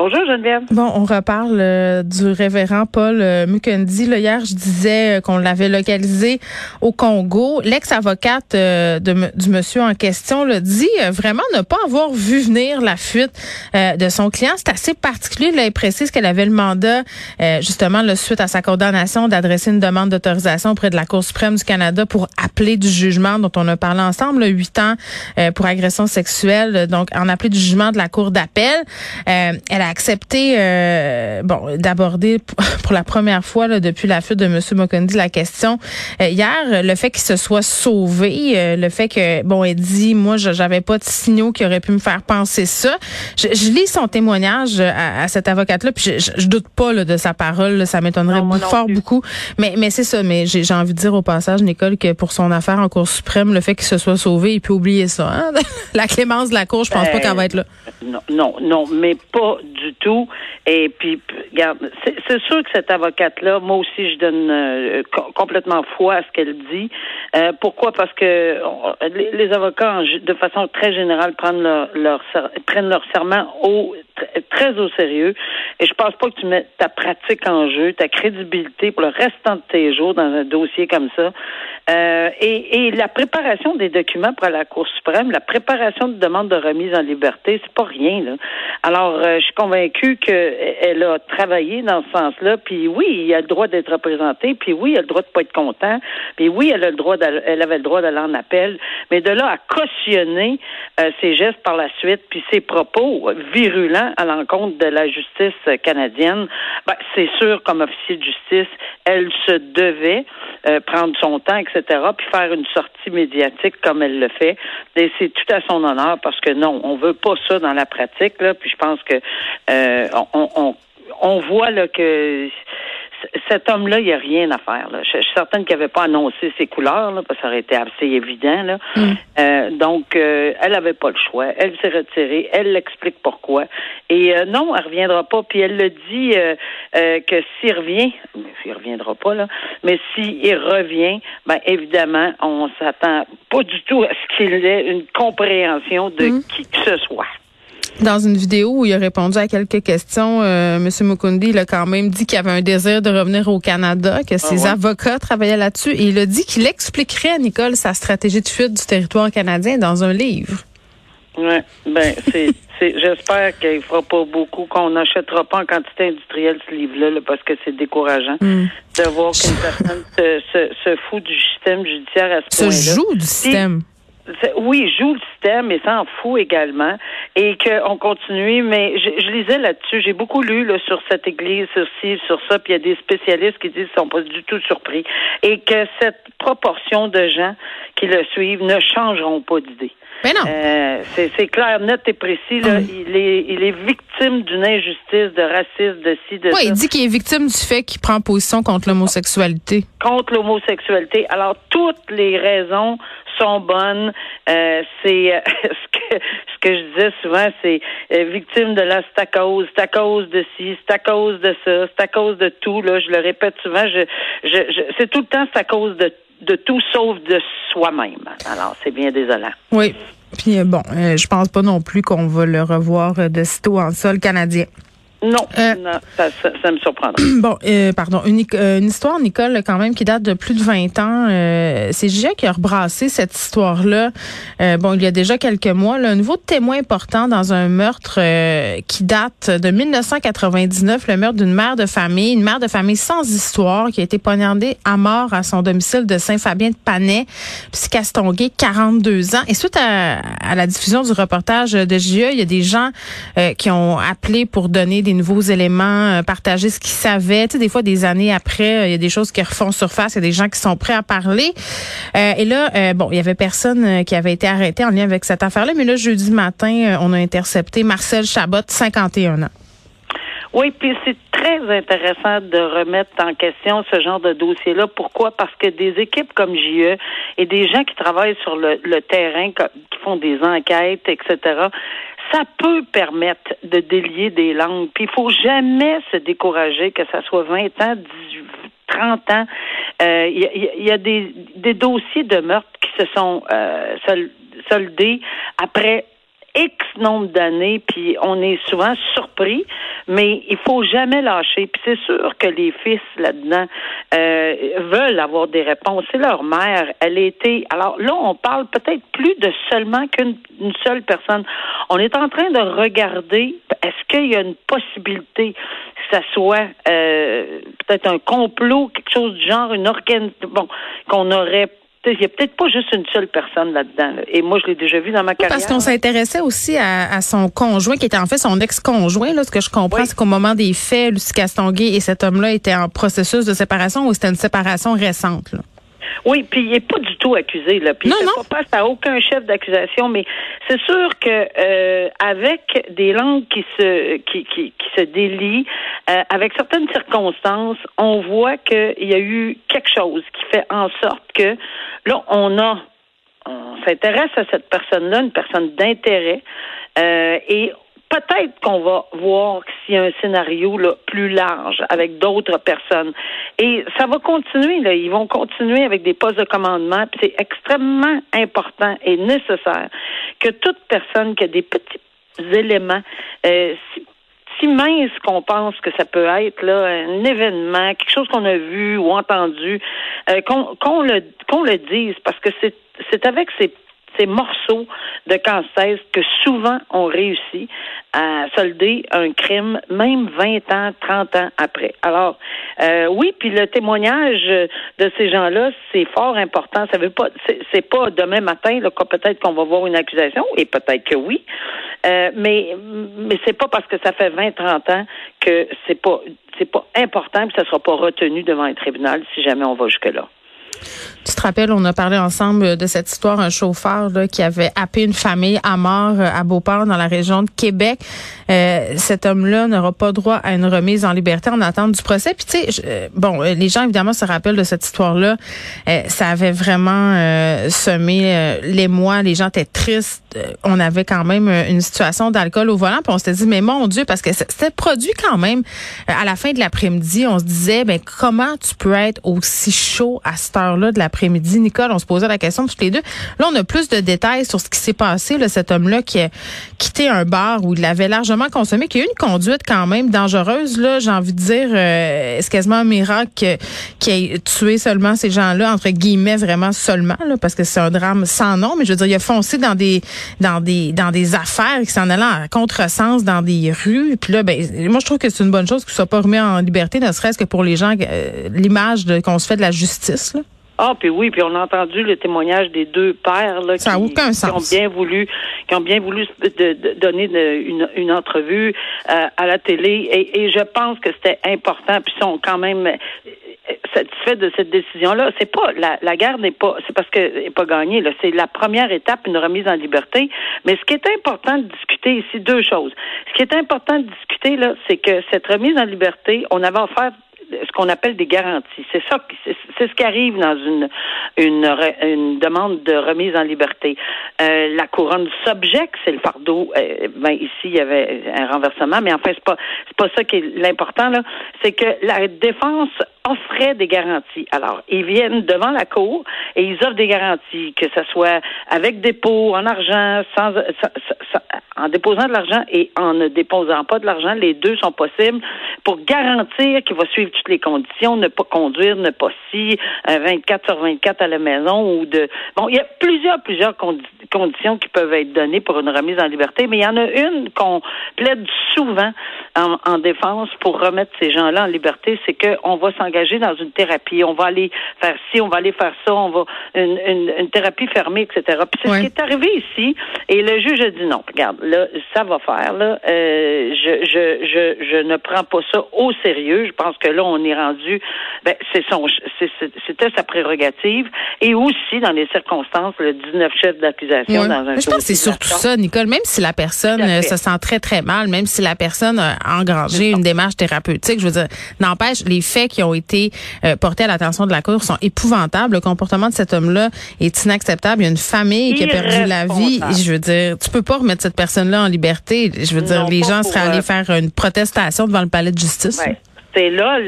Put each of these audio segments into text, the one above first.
Bonjour, Geneviève. Bon, on reparle euh, du révérend Paul euh, Mukundi. Là, hier, je disais euh, qu'on l'avait localisé au Congo. L'ex-avocate euh, du monsieur en question le dit vraiment ne pas avoir vu venir la fuite de son client. C'est assez particulier. Là, elle précise qu'elle avait le mandat, justement, là, suite à sa condamnation, d'adresser une demande d'autorisation auprès de la Cour suprême du Canada pour appeler du jugement dont on a parlé ensemble, huit ans pour agression sexuelle. Donc, en appeler du jugement de la Cour d'appel. Elle a accepté euh, bon d'aborder pour la première fois là, depuis la fuite de M. Mokondi la question euh, hier le fait qu'il se soit sauvé euh, le fait que bon elle dit moi j'avais pas de signaux qui auraient pu me faire penser ça je, je lis son témoignage à, à cette avocate là puis je, je, je doute pas là, de sa parole là, ça m'étonnerait fort plus. beaucoup mais mais c'est ça mais j'ai envie de dire au passage Nicole que pour son affaire en Cour suprême le fait qu'il se soit sauvé il peut oublier ça hein? la clémence de la Cour je pense pas Ben, qu'elle va être là Non, non, non, mais pas du tout. Et puis, regarde, c'est sûr que cette avocate-là, moi aussi, je donne euh, co- complètement foi à ce qu'elle dit. Euh, pourquoi? Parce que les, avocats, de façon très générale, prennent leur, serment au tr- très au sérieux. Et je pense pas que tu mets ta pratique en jeu, ta crédibilité pour le restant de tes jours dans un dossier comme ça. Euh, et, et la préparation des documents pour la Cour suprême, la préparation de demande de remise en liberté, c'est pas rien. Là. Alors, euh, je suis convaincue qu'elle a travaillé dans ce sens-là. Puis oui, il a le droit d'être représenté. Puis oui, il a le droit de pas être content. Puis oui, elle a le droit, elle avait le droit d'aller en appel. Mais de là à cautionner euh, ses gestes par la suite, puis ses propos virulents à l'encontre de la justice canadienne, ben, c'est sûr, comme officier de justice, elle se devait euh, prendre son temps, etc., puis faire une sortie médiatique comme elle le fait. Et c'est tout à son honneur parce que non, on veut pas ça dans la pratique, là. Puis je pense que euh, on, on, on voit là que cet homme-là, il n'y a rien à faire. Là. Je, je suis certaine qu'il n'avait pas annoncé ses couleurs, là, parce que ça aurait été assez évident. Là. Euh, donc, euh, elle n'avait pas le choix. Elle s'est retirée. Elle l'explique pourquoi. Et euh, non, elle reviendra pas. Puis elle le dit que s'il revient, il reviendra pas là, mais s'il revient, ben évidemment, on s'attend pas du tout à ce qu'il ait une compréhension de qui que ce soit. Dans une vidéo où il a répondu à quelques questions, euh, M. Mukundi il a quand même dit qu'il avait un désir de revenir au Canada, que ses ouais? avocats travaillaient là-dessus, et il a dit qu'il expliquerait à Nicole sa stratégie de fuite du territoire canadien dans un livre. Ouais, ben c'est, j'espère qu'il fera pas beaucoup, qu'on n'achètera pas en quantité industrielle ce livre-là, là, parce que c'est décourageant de voir qu'une personne se, se, se fout du système judiciaire à ce Se point-là. joue du système. Oui, il joue le système et s'en fout également. Et qu'on continue, mais je, je lisais là-dessus, j'ai beaucoup lu là, sur cette église, sur ci, sur ça, puis il y a des spécialistes qui disent qu'ils sont pas du tout surpris. Et que cette proportion de gens qui le suivent ne changeront pas d'idée. Mais non. Euh, c'est, clair, net et précis. Là, Hum. il, est, il est victime d'une injustice, de racisme, de ci, de Ouais, ça, il dit qu'il est victime du fait qu'il prend position contre l'homosexualité. contre l'homosexualité. Alors, toutes les raisons sont bonnes. Euh, c'est euh, ce que ce que je disais souvent, c'est euh, victime de la c'est à cause, c'est à cause de ci, c'est à cause de ça, c'est à cause de tout. Là, je le répète souvent. Je, je, je c'est tout le temps c'est à cause de de tout sauf de soi-même. Alors, c'est bien désolant. Oui. Puis euh, bon, euh, je pense pas non plus qu'on va le revoir euh, de sitôt en sol canadien. Non, Euh. non ça, ça, ça me surprendra. Bon, euh, pardon, une, euh, une histoire, Nicole, quand même, qui date de plus de 20 ans. Euh, c'est Gia qui a rebrassé cette histoire-là. Euh, bon, il y a déjà quelques mois, là, un nouveau témoin important dans un meurtre euh, qui date de 1999, le meurtre d'une mère de famille, une mère de famille sans histoire qui a été poignardée à mort à son domicile de Saint-Fabien de Panay, Piscastonguay, 42 ans. Et suite à, à la diffusion du reportage de JE, il y a des gens euh, qui ont appelé pour donner des nouveaux éléments, euh, partager ce qu'ils savaient. Tu sais, des fois, des années après, euh, il y a des choses qui refont surface, il y a des gens qui sont prêts à parler. Euh, et là, bon, il y avait personne qui avait été arrêté en lien avec cette affaire-là, mais là, jeudi matin, on a intercepté Marcel Chabot, 51 ans. Oui, puis c'est très intéressant de remettre en question ce genre de dossier-là. Pourquoi? Parce que des équipes comme JE et des gens qui travaillent sur le, terrain, qui font des enquêtes, etc., ça peut permettre de délier des langues. Puis il faut jamais se décourager, que ça soit 20 ans, 18, 30 ans. Il euh, y, a, des, des, dossiers de meurtre qui se sont euh, soldés après X nombre d'années, puis on est souvent surpris, mais il faut jamais lâcher. Puis c'est sûr que les fils là-dedans euh, veulent avoir des réponses. C'est leur mère. Elle était. Alors là, on parle peut-être plus de seulement qu'une seule personne. On est en train de regarder. Est-ce qu'il y a une possibilité que ça soit euh, peut-être un complot, quelque chose du genre, une organisation, bon, qu'on aurait il n'y a peut-être pas juste une seule personne là-dedans. Et moi, je l'ai déjà vu dans ma carrière. Parce qu'on s'intéressait aussi à, son conjoint, qui était en fait son ex-conjoint. Là, ce que je comprends, c'est qu'au moment des faits, Lucie Castonguay et cet homme-là étaient en processus de séparation ou c'était une séparation récente? Là? Oui, puis il n'est pas du tout accusé là. Puis non, il ne pas à aucun chef d'accusation, mais c'est sûr que euh, avec des langues qui se qui, qui, qui se délient, euh, avec certaines circonstances, on voit qu'il y a eu quelque chose qui fait en sorte que là on a on s'intéresse à cette personne-là, une personne d'intérêt, euh, et peut-être qu'on va voir s'il y a un scénario là, plus large avec d'autres personnes. Et ça va continuer, là. Ils vont continuer avec des postes de commandement. C'est extrêmement important et nécessaire que toute personne qui a des petits éléments, euh, si, mince qu'on pense que ça peut être là un événement, quelque chose qu'on a vu ou entendu, euh, qu'on le qu'on le dise parce que c'est avec ces ces morceaux de casse-tête que souvent on réussit à solder un crime, même 20 ans, 30 ans après. Alors, euh, oui, puis le témoignage de ces gens-là, c'est fort important. Ça veut pas, c'est pas demain matin là, peut-être qu'on va voir une accusation, et peut-être que oui, euh, mais mais c'est pas parce que ça fait 20, 30 ans que c'est pas c'est pas important, que ça sera pas retenu devant un tribunal si jamais on va jusque là. Tu te rappelles, on a parlé ensemble de cette histoire, un chauffeur qui avait happé une famille à mort euh, à Beauport dans la région de Québec. Euh, cet homme-là n'aura pas droit à une remise en liberté en attente du procès. Puis tu sais, euh, bon, les gens évidemment se rappellent de cette histoire-là. ça avait vraiment semé l'émoi. Les gens étaient tristes. On avait quand même une situation d'alcool au volant. Puis on s'était dit, mais mon Dieu, parce que c'était produit quand même à la fin de l'après-midi. On se disait, ben comment tu peux être aussi chaud à cette heure-là de l'après-midi, Nicole? On se posait la question tous les deux. Là, on a plus de détails sur ce qui s'est passé. Là, cet homme-là qui a quitté un bar où il avait largement consommé, qui a eu une conduite quand même dangereuse. Là, j'ai envie de dire, euh, c'est quasiment un miracle qui ait tué seulement ces gens-là entre guillemets vraiment seulement, là, parce que c'est un drame sans nom. Mais je veux dire, il a foncé dans des dans des dans des affaires qui s'en allaient à contresens dans des rues. Puis là, ben, moi je trouve que c'est une bonne chose qu'il soit pas remis en liberté, ne serait-ce que pour les gens, euh, l'image qu'on se fait de la justice. Là. Ah, puis oui, puis on a entendu le témoignage des deux pères là, qui, ont bien voulu, qui ont bien voulu de, donner une, une, entrevue euh, à la télé, et, et je pense que c'était important, puis sont quand même euh, satisfaits de cette décision-là. C'est pas la, la guerre n'est pas, c'est parce qu'elle n'est pas gagnée. Là, c'est la première étape, une remise en liberté. Mais ce qui est important de discuter ici, deux choses. Ce qui est important de discuter là, c'est que cette remise en liberté, on avait offert ce qu'on appelle des garanties. C'est ça, c'est ce qui arrive dans une, une, une demande de remise en liberté. Euh, la couronne subjecte, c'est le fardeau. Euh, ben ici, il y avait un renversement, mais en fait, c'est pas c'est pas ça qui est l'important là. C'est que la défense offrait des garanties. Alors, ils viennent devant la cour et ils offrent des garanties, que ce soit avec dépôt, en argent, sans, en déposant de l'argent et en ne déposant pas de l'argent. Les deux sont possibles pour garantir qu'il va suivre toutes les conditions, ne pas conduire, ne pas si, 24 sur 24 à la maison ou de. Bon, il y a plusieurs, plusieurs conditions qui peuvent être données pour une remise en liberté, mais il y en a une qu'on plaide souvent en, en défense pour remettre ces gens-là en liberté, c'est qu'on va s'en s'engager dans une thérapie. On va aller faire ci, on va aller faire ça, on va une, une, une thérapie fermée, etc. Puis c'est ce qui est arrivé ici. Et le juge a dit non. Regarde, là, ça va faire. Là, euh, je, je, je, je ne prends pas ça au sérieux. Je pense que là, on est rendu. Ben, c'est son, c'était sa prérogative. Et aussi, dans les circonstances, le 19 chef d'accusation dans un. je pense que c'est surtout ça, Nicole. Même si la personne euh, se sent très très mal, même si la personne a engrangé une démarche thérapeutique, je veux dire, n'empêche, les faits qui ont été euh, portés à l'attention de la Cour sont épouvantables. Le comportement de cet homme-là est inacceptable. Il y a une famille qui a perdu la vie. Je veux dire, tu peux pas remettre cette personne-là en liberté. Je veux dire, les gens seraient allés faire une protestation devant le palais de justice. C'est là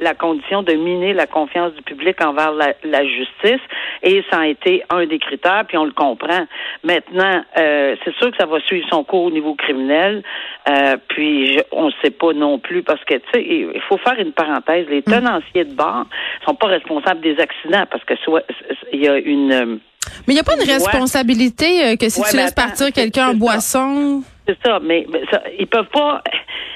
la, condition de miner la confiance du public envers la, justice et ça a été un des critères, puis on le comprend. Maintenant, euh, c'est sûr que ça va suivre son cours au niveau criminel, euh, puis on ne sait pas non plus parce que tu sais, il faut faire une parenthèse. Les mm. tenanciers de bar sont pas responsables des accidents parce que soit il y a une euh, mais il n'y a pas une responsabilité que si tu laisses partir quelqu'un en boisson? C'est ça, mais, mais ça, ils peuvent pas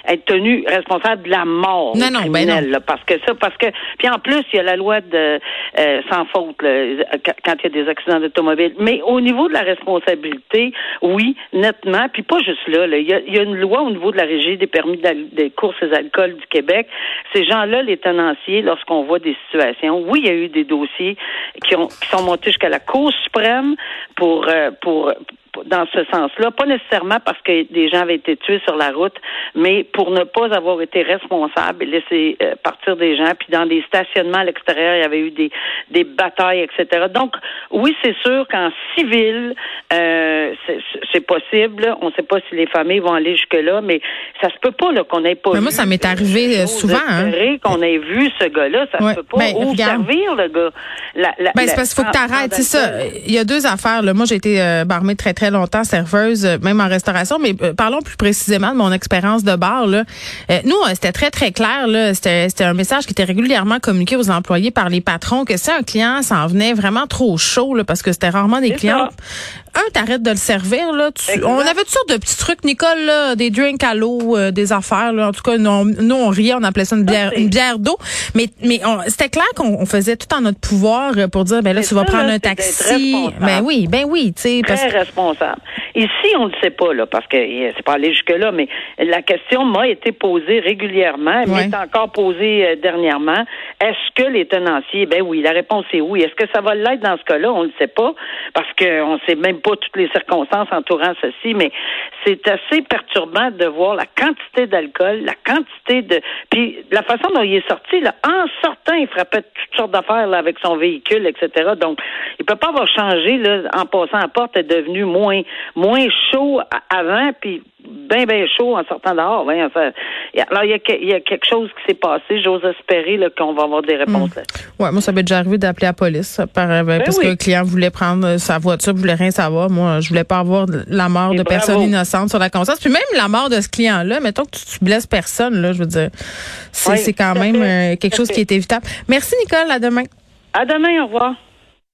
être tenu responsable de la mort non, non, ben non. parce que ça, parce que puis en plus il y a la loi de euh, sans faute quand il y a des accidents d'automobile. Mais au niveau de la responsabilité, oui, nettement. Puis pas juste là. Il, y a, une loi au niveau de la régie des permis des courses et du Québec. Ces gens-là, les tenanciers, lorsqu'on voit des situations, oui, il y a eu des dossiers qui ont qui sont montés jusqu'à la Cour suprême pour euh, pour dans ce sens-là, pas nécessairement parce que des gens avaient été tués sur la route, mais pour ne pas avoir été responsable et laisser euh, partir des gens. Puis dans des stationnements à l'extérieur, il y avait eu des, des batailles, etc. Donc, oui, c'est sûr qu'en civil, euh, c'est possible. On ne sait pas si les familles vont aller jusque-là, mais ça se peut pas qu'on ait pas mais Moi, ça m'est arrivé euh, souvent. Hein. Qu'on ait vu ce gars-là, ça ne peut pas. Ben, Ou servir le gars? La, ben, c'est parce qu'il faut que tu arrêtes. C'est ça. Il y a deux affaires. Là. Moi, j'ai été euh, barmée très, très longtemps, serveuse, euh, même en restauration. Mais euh, parlons plus précisément de mon expérience de bar. Là. Euh, nous, c'était très, très clair. Là. C'était, c'était un message qui était régulièrement communiqué aux employés par les patrons que si un client s'en venait vraiment trop chaud, là, parce que c'était rarement des clients, un, t'arrêtes de le servir. Là. on avait toutes sortes de petits trucs, Nicole, là, des drinks à l'eau, des affaires. Là. En tout cas, nous, nous, on riait, on appelait ça une bière, une bière d'eau. Mais, mais c'était clair qu'on faisait tout en notre pouvoir pour dire, ben là, tu vas prendre un taxi. Ben oui, ben oui. Très parce... responsable. Ici, on ne sait pas, là, parce que euh, c'est pas allé jusque-là, mais la question m'a été posée régulièrement, elle m'est encore posée euh, dernièrement. Est-ce que les tenanciers, ben oui, la réponse est oui. Est-ce que ça va l'être dans ce cas-là? On ne sait pas, parce qu'on ne sait même pas toutes les circonstances entourant ceci, mais c'est assez perturbant de voir la quantité d'alcool, la quantité de... Puis la façon dont il est sorti, là, en sortant, il frappait toutes sortes d'affaires avec son véhicule, etc. Donc, il peut pas avoir changé là, en passant à la porte, est devenu moins moins chaud avant, puis bien, bien chaud en sortant dehors. alors, il y, a, quelque chose qui s'est passé. J'ose espérer qu'on va avoir des réponses. Là. Ouais, moi, ça m'est déjà arrivé d'appeler la police par, ben, ben, parce que le client voulait prendre sa voiture, voulait rien savoir. Moi, je voulais pas avoir la mort de personnes innocentes sur la conscience. Puis même la mort de ce client-là, mettons que tu, blesses personne, là, je veux dire, c'est quand même euh, quelque chose qui est évitable. Merci, Nicole. À demain. À demain. Au revoir.